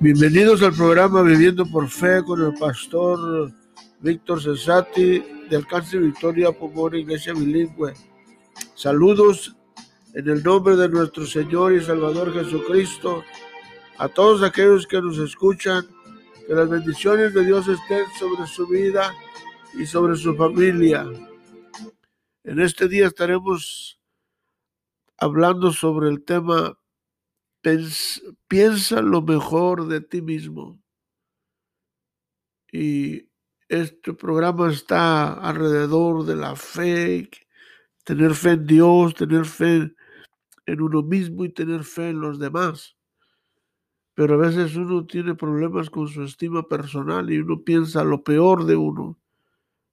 Bienvenidos al programa Viviendo por Fe con el pastor Víctor Cesati de Alcance Victoria Pomor Iglesia Bilingüe. Saludos en el nombre de nuestro Señor y Salvador Jesucristo a todos aquellos que nos escuchan. Que las bendiciones de Dios estén sobre su vida y sobre su familia. En este día estaremos hablando sobre el tema piensa lo mejor de ti mismo. Y este programa está alrededor de la fe, tener fe en Dios, tener fe en uno mismo y tener fe en los demás. Pero a veces uno tiene problemas con su estima personal y uno piensa lo peor de uno.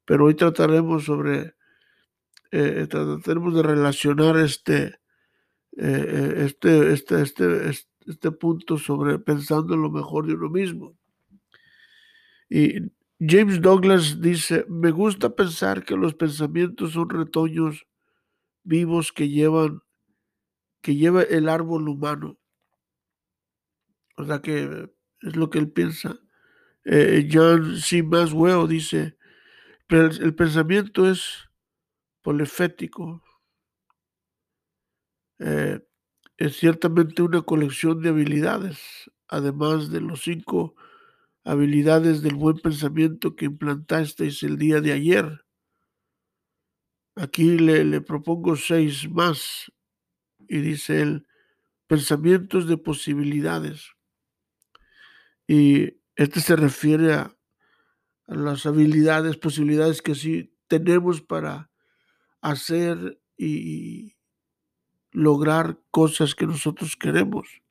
Pero hoy trataremos sobre, eh, trataremos de relacionar este, eh, este, este, este, este punto sobre pensando lo mejor de uno mismo. Y James Douglas dice, me gusta pensar que los pensamientos son retoños vivos que llevan, que lleva el árbol humano. O sea que es lo que él piensa. Eh, John C. Maswell dice, el, el pensamiento es polifético, eh, es ciertamente una colección de habilidades, además de los cinco habilidades del buen pensamiento que implantasteis el día de ayer. Aquí le, propongo seis más y dice él, pensamientos de posibilidades. Y este se refiere a, a las habilidades, posibilidades que sí tenemos para hacer y, lograr cosas que nosotros queremos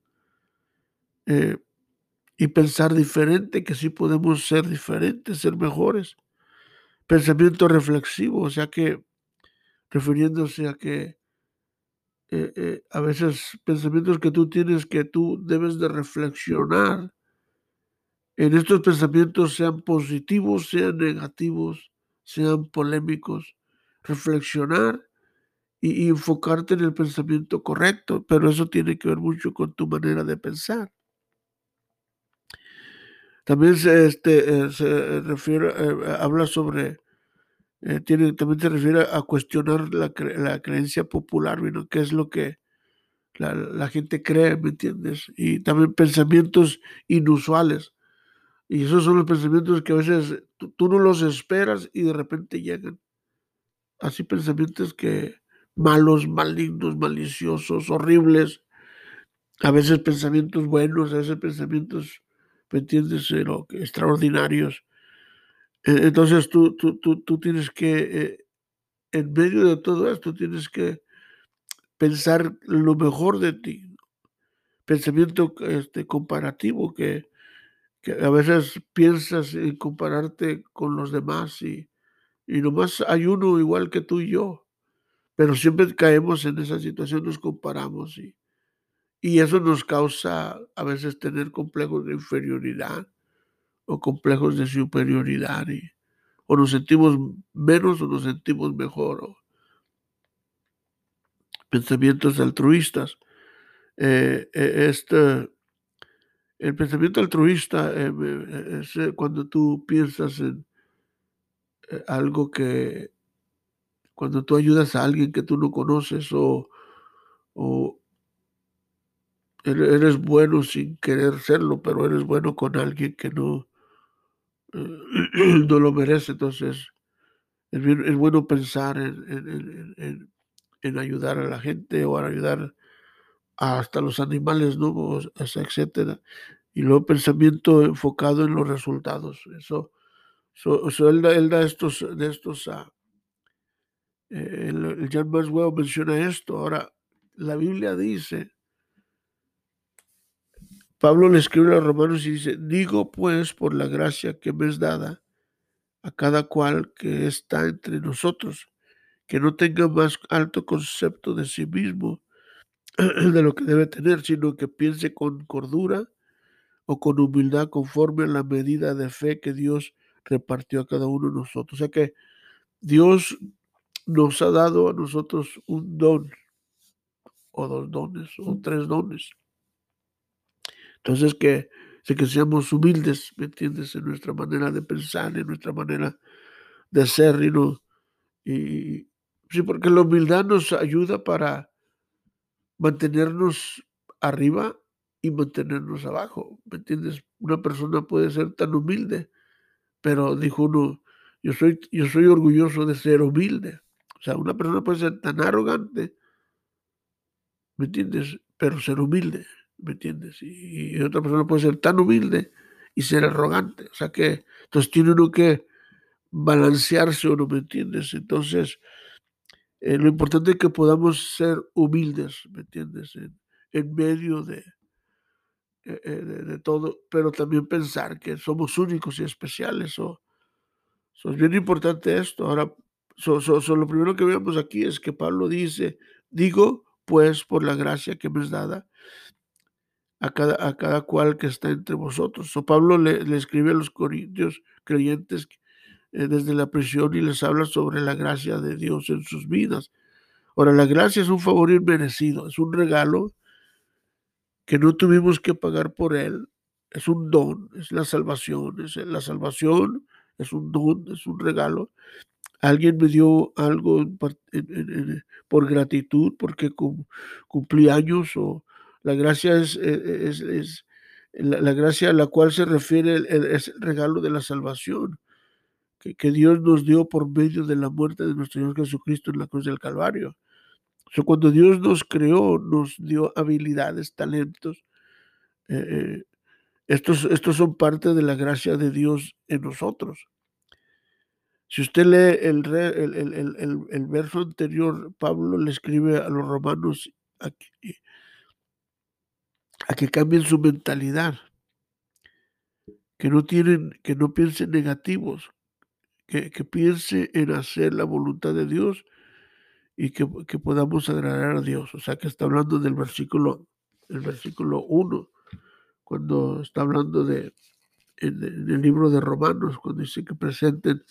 eh, y pensar diferente, que sí podemos ser diferentes, ser mejores. Pensamiento reflexivo, o sea que refiriéndose a que eh, eh, a veces pensamientos que tú tienes que tú debes de reflexionar en estos pensamientos, sean positivos, sean negativos, sean polémicos, reflexionar y, enfocarte en el pensamiento correcto, pero eso tiene que ver mucho con tu manera de pensar. También se, este, eh, se refiere, eh, habla sobre, eh, tiene, también se refiere a cuestionar la, la creencia popular, ¿no? ¿Qué es lo que la, la, gente cree, ¿me entiendes? Y también pensamientos inusuales. Y esos son los pensamientos que a veces tú, tú no los esperas y de repente llegan. Así pensamientos que, malos, malignos, maliciosos, horribles, a veces pensamientos buenos, a veces pensamientos, ¿me Pero extraordinarios. E, entonces tú, tú, tú, tú tienes que, eh, en medio de todo esto, tienes que pensar lo mejor de ti. Pensamiento este, comparativo, que, que a veces piensas en compararte con los demás y, y nomás hay uno igual que tú y yo. Pero siempre caemos en esa situación, nos comparamos y, y eso nos causa a veces tener complejos de inferioridad o complejos de superioridad y, o nos sentimos menos o nos sentimos mejor. O pensamientos altruistas. Eh, eh, este, el pensamiento altruista eh, es cuando tú piensas en algo que cuando tú ayudas a alguien que tú no conoces o, o eres bueno sin querer serlo, pero eres bueno con alguien que no, no lo merece, entonces es, bueno pensar en, en, en, en, ayudar a la gente o a ayudar hasta los animales, ¿no? etcétera. Y luego pensamiento enfocado en los resultados. Eso, eso, eso él, da, él, da, estos, de estos uh, el, el John Maswell menciona esto. Ahora, la Biblia dice, Pablo le escribe a romanos y dice, digo pues por la gracia que me es dada a cada cual que está entre nosotros, que no tenga más alto concepto de sí mismo de lo que debe tener, sino que piense con cordura o con humildad conforme a la medida de fe que Dios repartió a cada uno de nosotros. O sea que Dios nos ha dado a nosotros un don, o dos dones, o tres dones. Entonces que que seamos humildes, ¿me entiendes? En nuestra manera de pensar, en nuestra manera de ser, y no. Y sí, porque la humildad nos ayuda para mantenernos arriba y mantenernos abajo, ¿me entiendes? Una persona puede ser tan humilde, pero dijo uno, yo soy, yo soy orgulloso de ser humilde. O sea, una persona puede ser tan arrogante, ¿me entiendes? Pero ser humilde, ¿me entiendes? Y, otra persona puede ser tan humilde y ser arrogante. O sea que, entonces tiene uno que balancearse, ¿o no me entiendes? Entonces, eh, lo importante es que podamos ser humildes, ¿me entiendes? En, medio de, eh, eh, de, todo, pero también pensar que somos únicos y especiales. O, es bien importante esto. Ahora, lo primero que vemos aquí es que Pablo dice, digo, pues, por la gracia que me es dada a cada, a cada cual que está entre vosotros. O Pablo le, le escribe a los corintios creyentes eh, desde la prisión y les habla sobre la gracia de Dios en sus vidas. Ahora, la gracia es un favor inmerecido, es un regalo que no tuvimos que pagar por él, es un don, es la salvación, es la salvación, es un don, es un regalo. Alguien me dio algo por gratitud porque cumplí años o la gracia es, es, la, gracia a la cual se refiere es el regalo de la salvación que, Dios nos dio por medio de la muerte de nuestro Señor Jesucristo en la cruz del Calvario. cuando Dios nos creó, nos dio habilidades, talentos. Eh, eh, estos, estos son parte de la gracia de Dios en nosotros. Si usted lee el, el, el, verso anterior, Pablo le escribe a los romanos a que, a que cambien su mentalidad, que no tienen, que no piensen negativos, que, piense en hacer la voluntad de Dios y que, podamos agradar a Dios. O sea, que está hablando del versículo, el versículo 1, cuando está hablando de, en, el libro de Romanos, cuando dice que presenten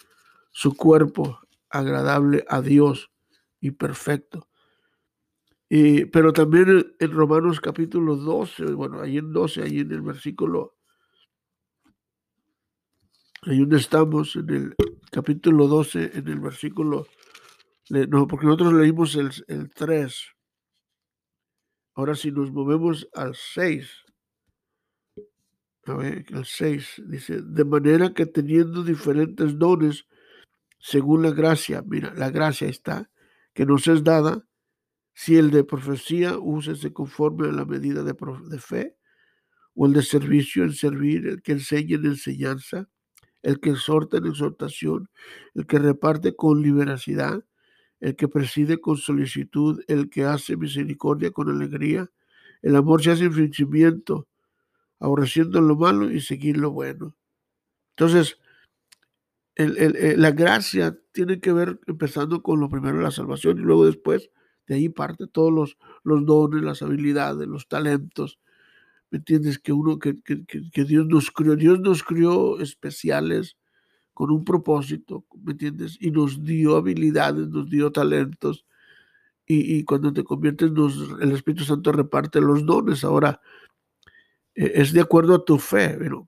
su cuerpo agradable a Dios y perfecto. Y, pero también en Romanos capítulo 12, bueno, ahí en 12, ahí en el versículo, ahí donde estamos, en el capítulo 12, en el versículo, no, porque nosotros leímos el, el 3. Ahora si nos movemos al 6, a ver, el 6 dice, de manera que teniendo diferentes dones, según la gracia, mira, la gracia está, que nos es dada, si el de profecía, úsese conforme a la medida de, de fe, o el de servicio en servir, el que enseña en enseñanza, el que exhorta en exhortación, el que reparte con liberacidad, el que preside con solicitud, el que hace misericordia con alegría. El amor se hace infringimiento, aborreciendo lo malo y seguir lo bueno. Entonces, la gracia tiene que ver empezando con lo primero, la salvación, y luego después de ahí parte todos los, los dones, las habilidades, los talentos, ¿Me entiendes? Que uno, que, Dios nos crió, Dios nos crió especiales con un propósito, ¿me entiendes? Y nos dio habilidades, nos dio talentos. Y, cuando te conviertes, el Espíritu Santo reparte los dones. Ahora, e, es de acuerdo a tu fe, pero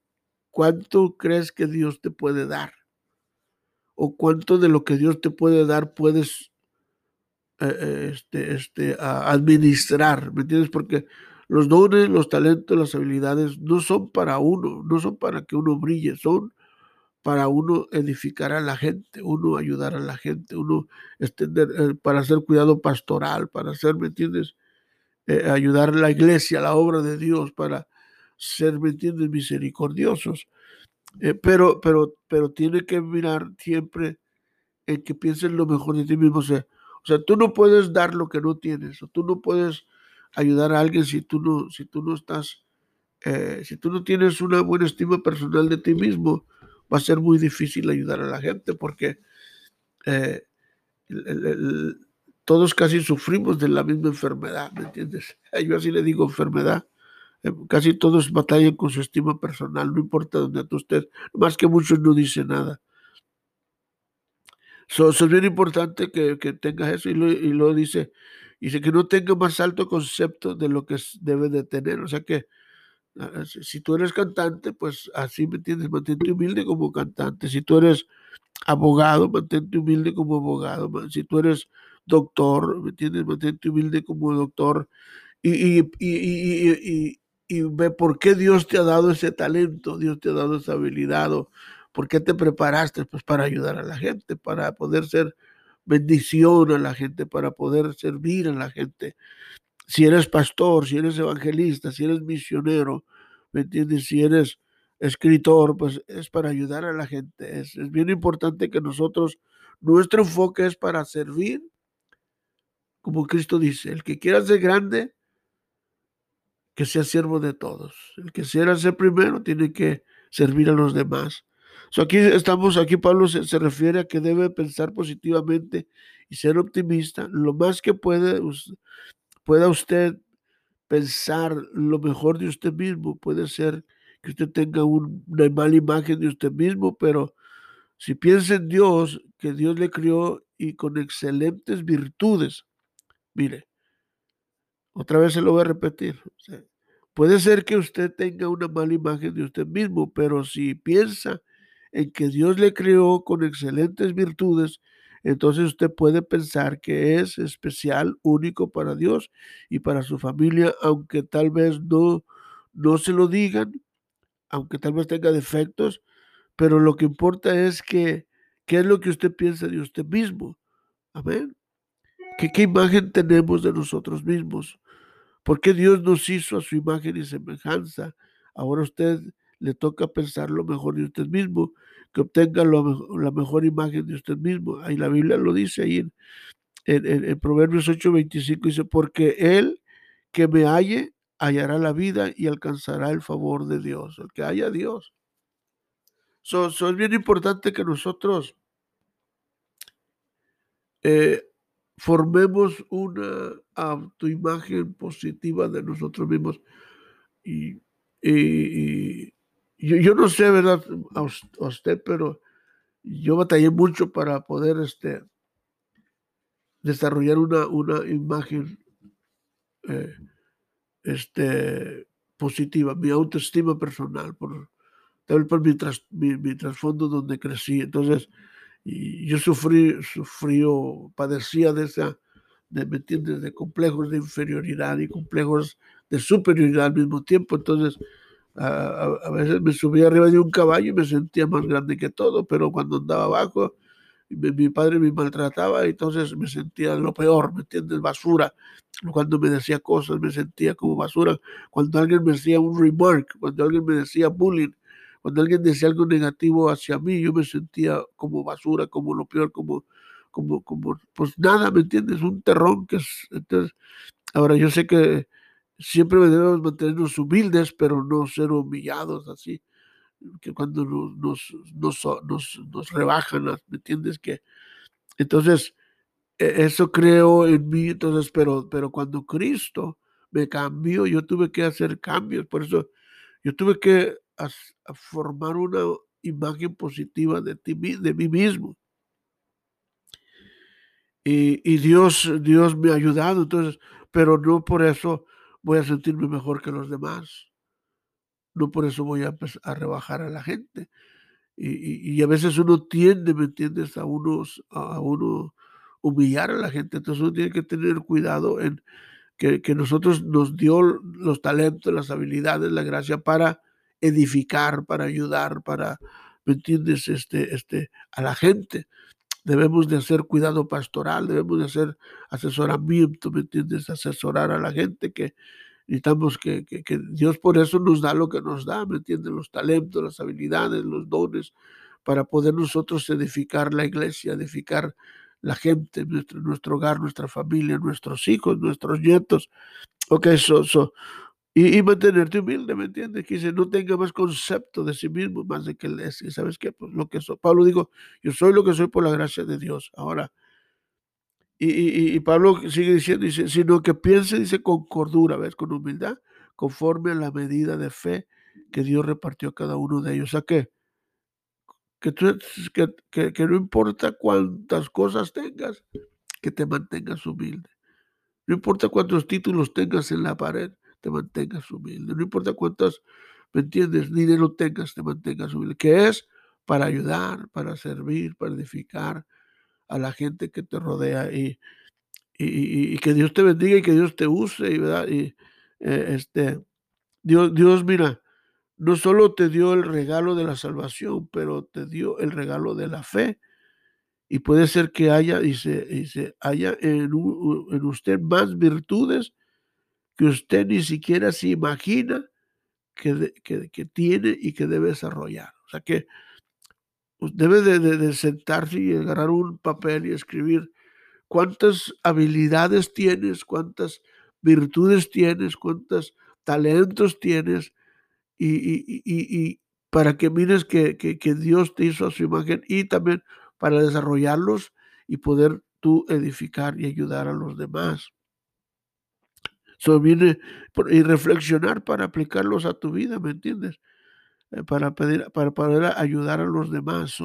¿cuánto crees que Dios te puede dar? ¿O cuánto de lo que Dios te puede dar puedes eh, eh, este, este, administrar? ¿Me entiendes? Porque los dones, los talentos, las habilidades no son para uno, no son para que uno brille, son para uno edificar a la gente, uno ayudar a la gente, uno extender, eh, para hacer cuidado pastoral, para hacer, ¿me entiendes? Ayudar a la iglesia, a la obra de Dios, para ser, ¿me entiendes?, misericordiosos. Eh, pero, pero, pero tiene que mirar siempre en que piensen lo mejor de ti mismo. O sea, o sea, tú no puedes dar lo que no tienes, o tú no puedes ayudar a alguien si tú no, si tú no estás, eh, si tú no tienes una buena estima personal de ti mismo, va a ser muy difícil ayudar a la gente porque eh, todos casi sufrimos de la misma enfermedad, ¿me entiendes? Yo así le digo enfermedad. Eh, casi todos batallan con su estima personal, no importa dónde tú estés, más que muchos no dicen nada. So, es bien importante que, que tengas eso y lo, y lo dice, Dice que no tenga más alto concepto de lo que debe de tener. O sea que Ah, Si si tú eres cantante, pues así, ¿me entiendes? Mantente humilde como cantante. Si tú eres abogado, mantente humilde como abogado. Si tú eres doctor, ¿me entiendes? Mantente humilde como doctor. Y, y, ve por qué Dios te ha dado ese talento, Dios te ha dado esa habilidad, o por qué te preparaste, pues para ayudar a la gente, para poder ser bendición a la gente, para poder servir a la gente si eres pastor, si eres evangelista, si eres misionero, ¿me entiendes? Si eres escritor, pues es para ayudar a la gente. Es, es bien importante que nosotros, nuestro enfoque es para servir, como Cristo dice, el que quiera ser grande, que sea siervo de todos. El que quiera ser primero, tiene que servir a los demás. So, aquí estamos, aquí Pablo se, se refiere a que debe pensar positivamente y ser optimista. Lo más que puede, pueda usted pensar lo mejor de usted mismo. Puede ser que usted tenga un- una mala imagen de usted mismo, pero si piensa en Dios, que Dios le crió y con excelentes virtudes, mire, otra vez se lo voy a repetir. puede ser que usted tenga una mala imagen de usted mismo, pero si piensa en que Dios le creó con excelentes virtudes, entonces usted puede pensar que es especial, único para Dios y para su familia, aunque tal vez no, no se lo digan, aunque tal vez tenga defectos, pero lo que importa es que, ¿qué es lo que usted piensa de usted mismo? Amén. ¿Qué, qué imagen tenemos de nosotros mismos? ¿Por qué Dios nos hizo a su imagen y semejanza? Ahora a usted le toca pensar lo mejor de usted mismo, que obtenga la mejor imagen de usted mismo. Ahí la Biblia lo dice ahí en, en, en- en Proverbios 8:25, dice, porque él que me halle hallará la vida y alcanzará el favor de Dios, el que haya Dios. So es bien importante que nosotros eh, formemos una autoimagen positiva de nosotros mismos. Y, yo, yo no sé, ¿verdad? A, us- a usted, pero yo batallé mucho para poder este, desarrollar una, una imagen eh, este, positiva, mi autoestima personal, por, por mi, tras- mi, mi trasfondo donde crecí. Entonces, y yo sufrí, o padecía de esa, de, ¿me entiendes? De complejos de inferioridad y complejos de superioridad al mismo tiempo. Entonces, a, a- a veces me subía arriba de un caballo y me sentía más grande que todo, pero cuando andaba abajo, mi, mi padre me maltrataba y entonces me sentía lo peor, ¿me entiendes? Basura. Cuando me decía cosas me sentía como basura. Cuando alguien me decía un remark, cuando alguien me decía bullying, cuando alguien decía algo negativo hacia mí, yo me sentía como basura, como lo peor, como, como, como, pues nada, ¿me entiendes? Un terrón que es, ahora yo sé que siempre debemos mantenernos humildes, pero no ser humillados así, que cuando nos, nos, nos, nos, nos rebajan, ¿me entiendes? Que entonces e- eso creo en mí, entonces, pero, pero cuando Cristo me cambió, yo tuve que hacer cambios, por eso yo tuve que as- a formar una imagen positiva de ti, de mí mismo. Y, y Dios, Dios me ha ayudado, entonces, pero no por eso voy a sentirme mejor que los demás. No por eso voy a, a rebajar a la gente. Y, y- y a veces uno tiende, ¿me entiendes? A unos, a uno humillar a la gente. Entonces uno tiene que tener cuidado en que, que nosotros nos dio los talentos, las habilidades, la gracia para edificar, para ayudar, para, ¿me entiendes? Este, este, a la gente. Debemos de hacer cuidado pastoral, debemos de hacer asesoramiento, ¿me entiendes? Asesorar a la gente que necesitamos que, que, que Dios por eso nos da lo que nos da, ¿me entiendes? Los talentos, las habilidades, los dones, para poder nosotros edificar la iglesia, edificar la gente, nuestro, nuestro hogar, nuestra familia, nuestros hijos, nuestros nietos. Ok, so, so, y, y mantenerte humilde, ¿me entiendes? Que dice, no tenga más concepto de sí mismo, más de que él es. Y sabes qué, pues lo que soy. Pablo dijo, yo soy lo que soy por la gracia de Dios. Ahora, y, y- y Pablo sigue diciendo, dice, sino que piense, dice, con cordura, ¿ves? Con humildad, conforme a la medida de fe que Dios repartió a cada uno de ellos. O sea que, tú, que, que, que no importa cuántas cosas tengas, que te mantengas humilde. No importa cuántos títulos tengas en la pared, te mantengas humilde. No importa cuántas, ¿me entiendes? Dinero tengas, te mantengas humilde. Que es para ayudar, para servir, para edificar a la gente que te rodea y, y, que Dios te bendiga y que Dios te use, y, ¿verdad? Y eh, este, Dios, Dios, mira, no solo te dio el regalo de la salvación, pero te dio el regalo de la fe. Y puede ser que haya, y se, haya en, en usted más virtudes que usted ni siquiera se imagina que, que, tiene y que debe desarrollar. O sea que debe de, sentarse y agarrar un papel y escribir cuántas habilidades tienes, cuántas virtudes tienes, cuántos talentos tienes y, para que mires que, Dios te hizo a su imagen y también para desarrollarlos y poder tú edificar y ayudar a los demás. Viene y reflexionar para aplicarlos a tu vida, ¿me entiendes? Eh, para, pedir, para poder ayudar a los demás.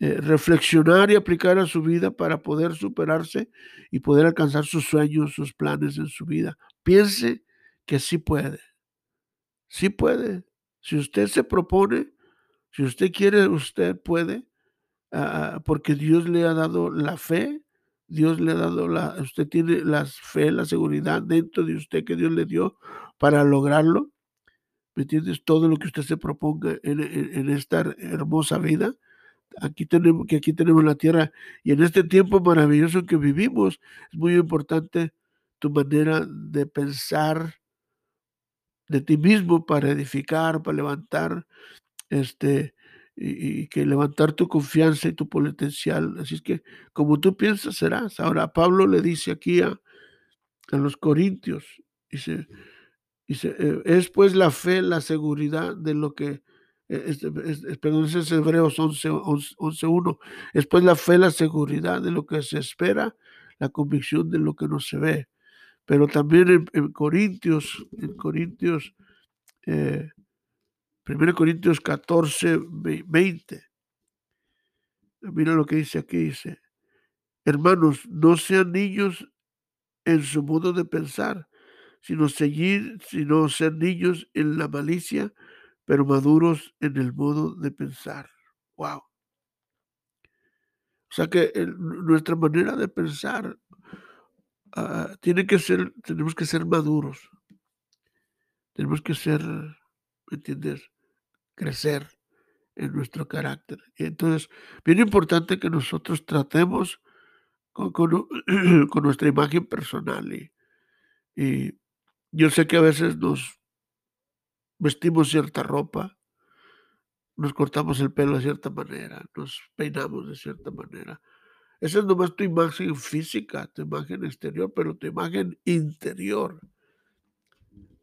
Eh, reflexionar y aplicar a su vida para poder superarse y poder alcanzar sus sueños, sus planes en su vida. Piense que sí puede. Sí puede. Si usted se propone, si usted quiere, usted puede, porque Dios le ha dado la fe, Dios le ha dado la, usted tiene la fe, la seguridad dentro de usted que Dios le dio para lograrlo. ¿Me entiendes? Todo lo que usted se proponga en, esta hermosa vida. Aquí tenemos, que aquí tenemos la tierra y en este tiempo maravilloso que vivimos es muy importante tu manera de pensar, de ti mismo para edificar, para levantar, este, y, que levantar tu confianza y tu potencial. Así es que como tú piensas serás. Ahora Pablo le dice aquí a, a los corintios, dice, dice eh, es pues la fe, la seguridad de lo que, eh, es, es, perdón, es Hebreos 11.1, 11, es pues la fe, la seguridad de lo que se espera, la convicción de lo que no se ve. Pero también en, Corintios, en Corintios, eh, 1 Corintios 14, 20. Mira lo que dice aquí, dice, hermanos, no sean niños en su modo de pensar, sino seguir, sino ser niños en la malicia, pero maduros en el modo de pensar. Wow. O sea que nuestra manera de pensar Ah, tiene que ser, tenemos que ser maduros. Tenemos que ser, ¿me entiendes? Crecer en nuestro carácter. Y entonces, bien importante que nosotros tratemos con, nuestra imagen personal. Y, y, yo sé que a veces nos vestimos cierta ropa, nos cortamos el pelo de cierta manera, nos peinamos de cierta manera. Esa es nomás tu imagen física, tu imagen exterior, pero tu imagen interior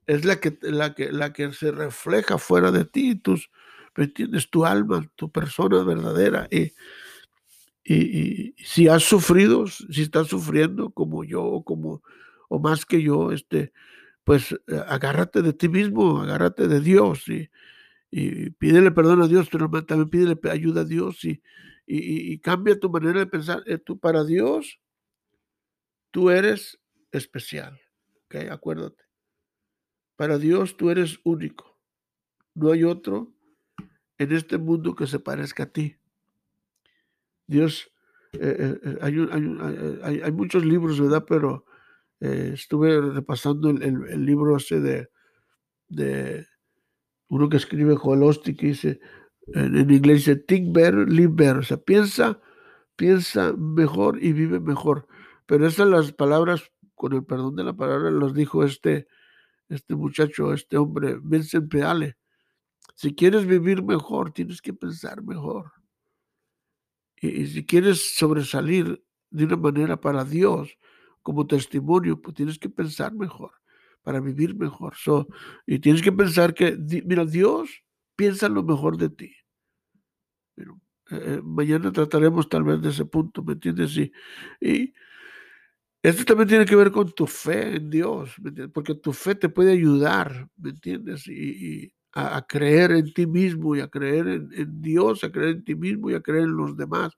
es la que, la que, la que se refleja fuera de ti, tus, ¿me entiendes? Tu alma, tu persona verdadera. Y, y, si has sufrido, si estás sufriendo como yo o como o más que yo, este, pues eh, agárrate de ti mismo, agárrate de Dios y, y pídele perdón a Dios, pero también pídele ayuda a Dios y, y, cambia tu manera de pensar. Eh, tú, para Dios, tú eres especial. Acuérdate. Para Dios, tú eres único. No hay otro en este mundo que se parezca a ti. Dios, eh, eh, hay, hay, muchos libros, ¿verdad? Pero estuve repasando el, libro ese de, de uno que escribe Joel Osteen que dice, en, inglés dice think better, live better. O sea, piensa, piensa mejor y vive mejor. Pero esas las palabras, con el perdón de la palabra, los dijo este, este muchacho, este hombre, Vincent Peale. Si quieres vivir mejor, tienes que pensar mejor. Y, si quieres sobresalir de una manera para Dios, como testimonio, pues tienes que pensar mejor, para vivir mejor. y tienes que pensar que, mira, Dios piensa lo mejor de ti. Pero, eh, eh, mañana trataremos tal vez de ese punto, ¿me entiendes? Y, y esto también tiene que ver con tu fe en Dios, porque tu fe te puede ayudar, ¿me entiendes? Y, a, creer en ti mismo y a creer en, Dios, a creer en ti mismo y a creer en los demás.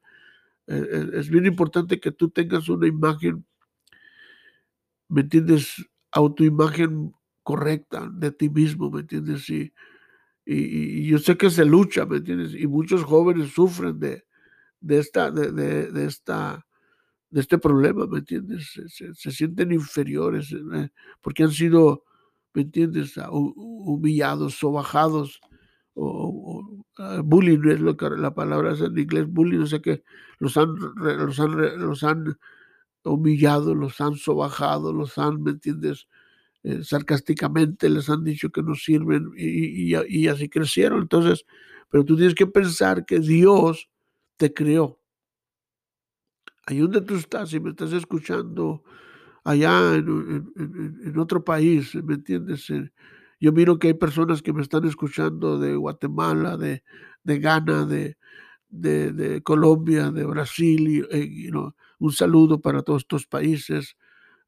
Eh, es bien importante que tú tengas una imagen, ¿me entiendes? Autoimagen correcta de ti mismo, ¿me entiendes? Y, y, yo sé que se lucha, ¿me entiendes? Y muchos jóvenes sufren de, de esta, de, de, esta, de este problema, ¿me entiendes? Se, sienten inferiores ¿eh? porque han sido, ¿me entiendes? Ah, humillados, sobajados, o, ah, bullying es lo que la palabra en inglés, bullying, o sea que los han, los han, los han humillado, los han sobajado, los han, ¿me entiendes? Eh, sarcásticamente les han dicho que no sirven y, así crecieron. Entonces, pero tú tienes que pensar que Dios te creó. Ahí donde tú estás, si me estás escuchando allá en, otro país, ¿me entiendes? Eh, yo miro que hay personas que me están escuchando de Guatemala, de, de Ghana, de, de, Colombia, de Brasil, y, eh, un saludo para todos estos países.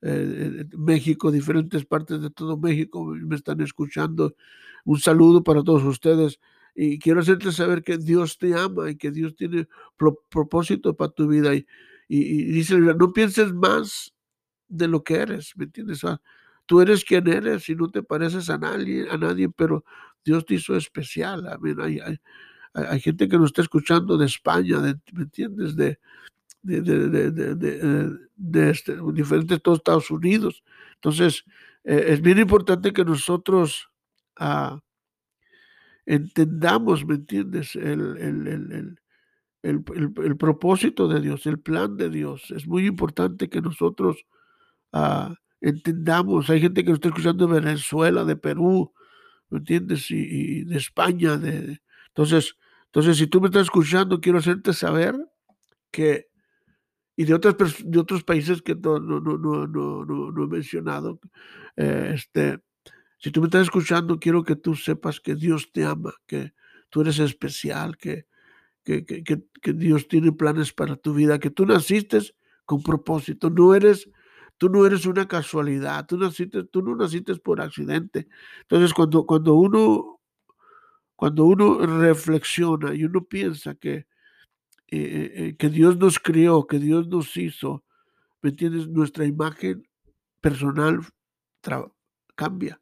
Eh, México, diferentes partes de todo México me están escuchando. Un saludo para todos ustedes. Y quiero hacerte saber que Dios te ama y que Dios tiene propósito para tu vida. Y, y, dice, no pienses más de lo que eres, ¿me entiendes? Tú eres quien eres y no te pareces a nadie, a nadie pero Dios te hizo especial. Hay, hay, hay, gente que nos está escuchando de España, ¿me entiendes? De, de este, diferentes todos Estados Unidos. Entonces, eh, es bien importante que nosotros ah, entendamos, ¿me entiendes? El, propósito de Dios, el plan de Dios. Es muy importante que nosotros ah, entendamos. Hay gente que nos está escuchando de Venezuela, de Perú, ¿me entiendes? Y, de España. De, entonces, entonces, si tú me estás escuchando, quiero hacerte saber que y de, otras, de otros países que no, no, no, no he mencionado. Eh, este, si tú me estás escuchando, quiero que tú sepas que Dios te ama, que tú eres especial, que, que, que, que Dios tiene planes para tu vida, que tú naciste con propósito, no eres, tú no eres una casualidad, tú, naciste, tú no naciste por accidente. Entonces, cuando, cuando, uno, cuando uno reflexiona y uno piensa que, eh, eh, que Dios nos crió, que Dios nos hizo, ¿me entiendes? Nuestra imagen personal cambia.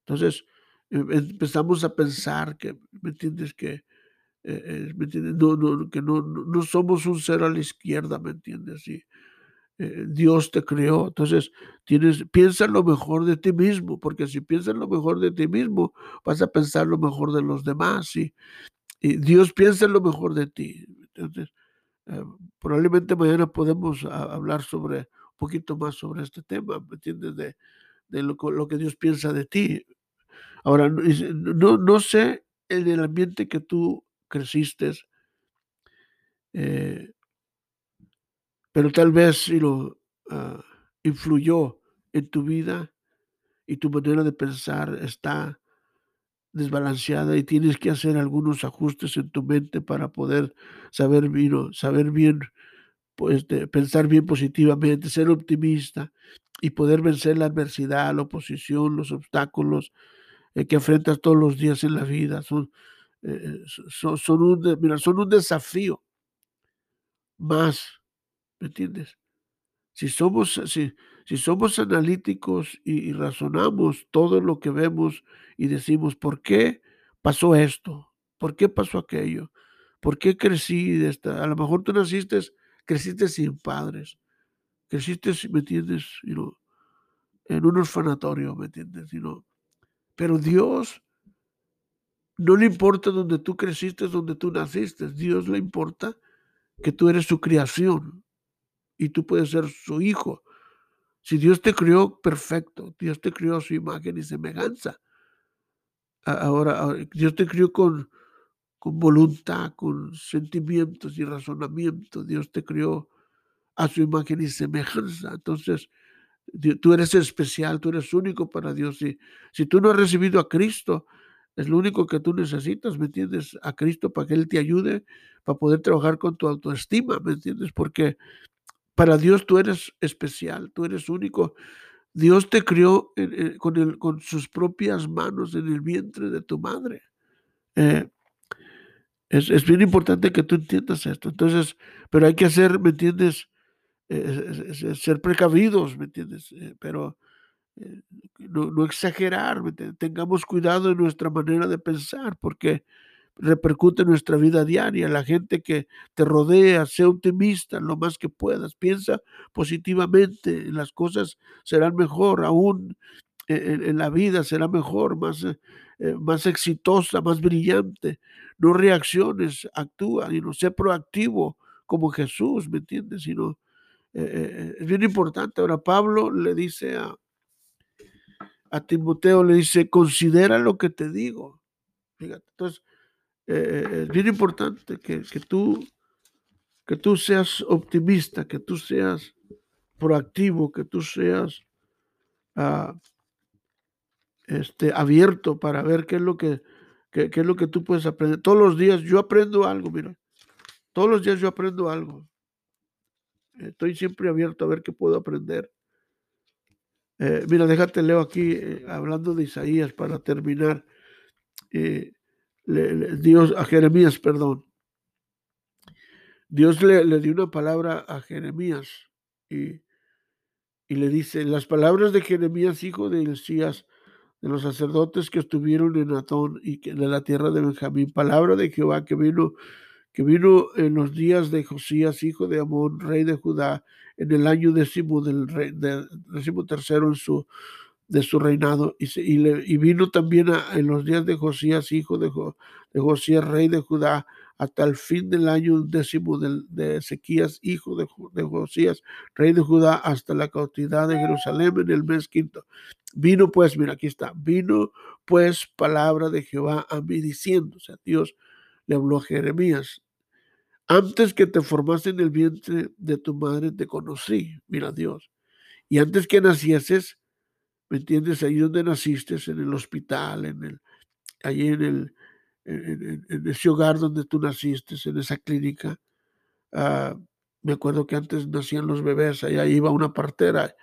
Entonces em, empezamos a pensar que, ¿me entiendes? Que, eh, ¿me entiendes? No, que no, no, somos un ser a la izquierda, ¿me entiendes? Y, Dios te creó. Entonces, tienes, piensa lo mejor de ti mismo, porque si piensas lo mejor de ti mismo, vas a pensar lo mejor de los demás. Y, Dios piensa lo mejor de ti. Entonces, eh, probablemente mañana podemos hablar sobre un poquito más sobre este tema, ¿me entiendes? De, de lo, lo, que Dios piensa de ti. Ahora, no, no sé en el ambiente que tú creciste, eh, pero tal vez si lo ah, influyó en tu vida y tu manera de pensar está desbalanceada y tienes que hacer algunos ajustes en tu mente para poder saber bien, saber bien pues, pensar bien positivamente, ser optimista y poder vencer la adversidad, la oposición, los obstáculos eh, que enfrentas todos los días en la vida. Son, eh, son, son, un, son un desafío más, ¿me entiendes? Si somos, si, si somos analíticos y, razonamos todo lo que vemos y decimos, ¿por qué pasó esto? ¿Por qué pasó aquello? ¿Por qué crecí de esta? A lo mejor tú naciste, creciste sin padres, creciste, ¿me entiendes? en un orfanatorio, ¿me entiendes? pero Dios no le importa donde tú creciste, donde tú naciste. Dios le importa que tú eres su creación y tú puedes ser su hijo. Si Dios te crió perfecto, Dios te crió a su imagen y semejanza. Ahora, Dios te crió con, con voluntad, con sentimientos y razonamiento. Dios te crió a su imagen y semejanza. Entonces, tú eres especial, tú eres único para Dios. Si, si tú no has recibido a Cristo, es lo único que tú necesitas, ¿me entiendes? A Cristo para que Él te ayude, para poder trabajar con tu autoestima, ¿me entiendes? Porque para Dios tú eres especial, tú eres único. Dios te crió con, con, sus propias manos en el vientre de tu madre. Eh, es, bien importante que tú entiendas esto. Entonces, pero hay que hacer, ¿me entiendes? ser precavidos, ¿me entiendes? Eh, pero eh, no, exagerar, tengamos cuidado en nuestra manera de pensar, porque repercute en nuestra vida diaria. La gente que te rodea, sea optimista lo más que puedas, piensa positivamente, las cosas serán mejor, aún en, la vida será mejor, más, eh, eh, más exitosa, más brillante. No reacciones, actúa y no sé proactivo como Jesús, ¿me entiendes? Sino, es bien importante. Ahora Pablo le dice a, a Timoteo, le dice, considera lo que te digo. Fíjate, entonces, es bien importante que, que, tú, que tú seas optimista, que tú seas proactivo, que tú seas uh, este, abierto para ver qué es lo que, qué, es lo que tú puedes aprender. Todos los días yo aprendo algo, mira. Todos los días yo aprendo algo. Estoy siempre abierto a ver qué puedo aprender. Eh, mira, déjate leo aquí, eh, hablando de Isaías para terminar. Eh, Dios, a Jeremías, perdón. Dios le, le, dio una palabra a Jeremías y, y, le dice, las palabras de Jeremías, hijo de Elías, de los sacerdotes que estuvieron en Atón y de la tierra de Benjamín, palabra de Jehová que vino, que vino en los días de Josías, hijo de Amón, rey de Judá, en el año décimo del rey, décimo tercero en su, de su reinado, y, y, vino también en los días de Josías, hijo de, de Josías, rey de Judá, hasta el fin del año décimo de, Ezequías, hijo de, de, Josías, rey de Judá, hasta la cautividad de Jerusalén en el mes quinto. Vino pues, mira, aquí está, vino pues palabra de Jehová a mí diciendo, o sea, Dios le habló a Jeremías, antes que te formaste en el vientre de tu madre te conocí, mira Dios, y antes que nacieses, ¿me entiendes? Ahí donde naciste, en el hospital, en el, ahí en el, en, ese hogar donde tú naciste, en esa clínica. Ah, me acuerdo que antes nacían los bebés, allá iba una partera.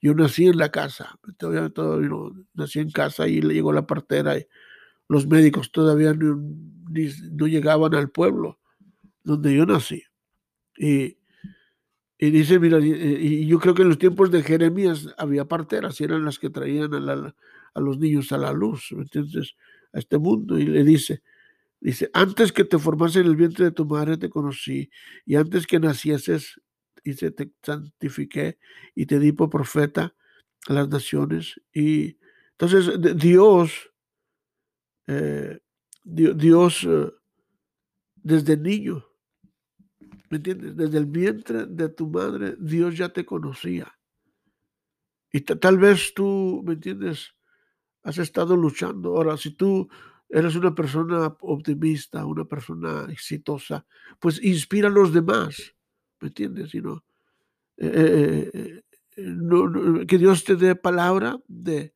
Yo nací en la casa, todavía, todavía nací en casa y le llegó la partera y los médicos todavía no llegaban al pueblo donde yo nací. Y, y dice, mira, y, yo creo que en los tiempos de Jeremías había parteras y eran las que traían a, a los niños a la luz, entonces a este mundo. Y le dice, dice, antes que te formase en el vientre de tu madre te conocí y antes que nacieses, dice, te santifiqué y te di por profeta a las naciones. Y entonces Dios, eh, Dios eh, desde niño, ¿me entiendes? Desde el vientre de tu madre, Dios ya te conocía. Y tal vez tú, ¿me entiendes? Has estado luchando. Ahora, si tú eres una persona optimista, una persona exitosa, pues inspira a los demás, ¿me entiendes? Y eh, eh, eh, que Dios te dé palabra de,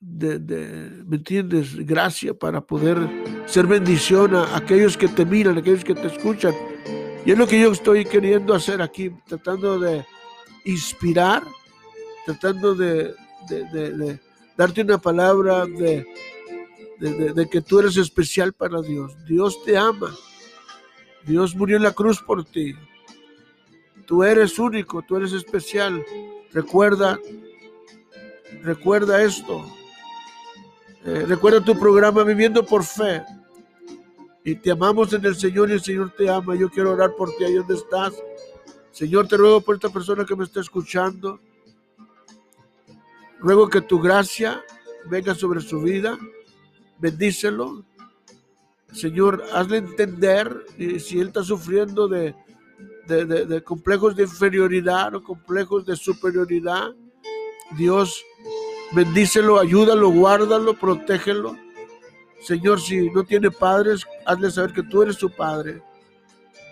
de, ¿me entiendes? Gracia para poder ser bendición a aquellos que te miran, a aquellos que te escuchan. Y es lo que yo estoy queriendo hacer aquí, tratando de inspirar, tratando de, darte una palabra de, que tú eres especial para Dios. Dios te ama. Dios murió en la cruz por ti. Tú eres único, tú eres especial. Recuerda, recuerda esto. Eh, recuerda tu programa Viviendo por Fe. Y te amamos en el Señor y el Señor te ama. Yo quiero orar por ti ahí donde estás. Señor, te ruego por esta persona que me está escuchando. Ruego que tu gracia venga sobre su vida. Bendícelo. Señor, hazle entender si él está sufriendo de, de, complejos de inferioridad o complejos de superioridad. Dios, bendícelo, ayúdalo, guárdalo, protégelo. Señor, si no tiene padres, hazle saber que tú eres su padre.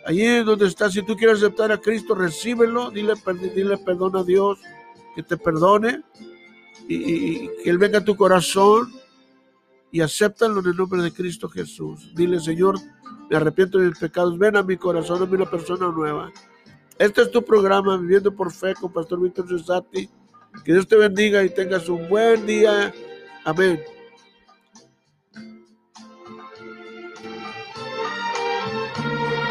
Allí donde estás, si tú quieres aceptar a Cristo, recíbelo, dile, dile perdón a Dios, que te perdone y, que Él venga a tu corazón y acéptalo en el nombre de Cristo Jesús. Dile, Señor, me arrepiento de mis pecados, ven a mi corazón, hazme una persona nueva. Este es tu programa, Viviendo por Fe, con Pastor Víctor Cesati. Que Dios te bendiga y tengas un buen día. Amén.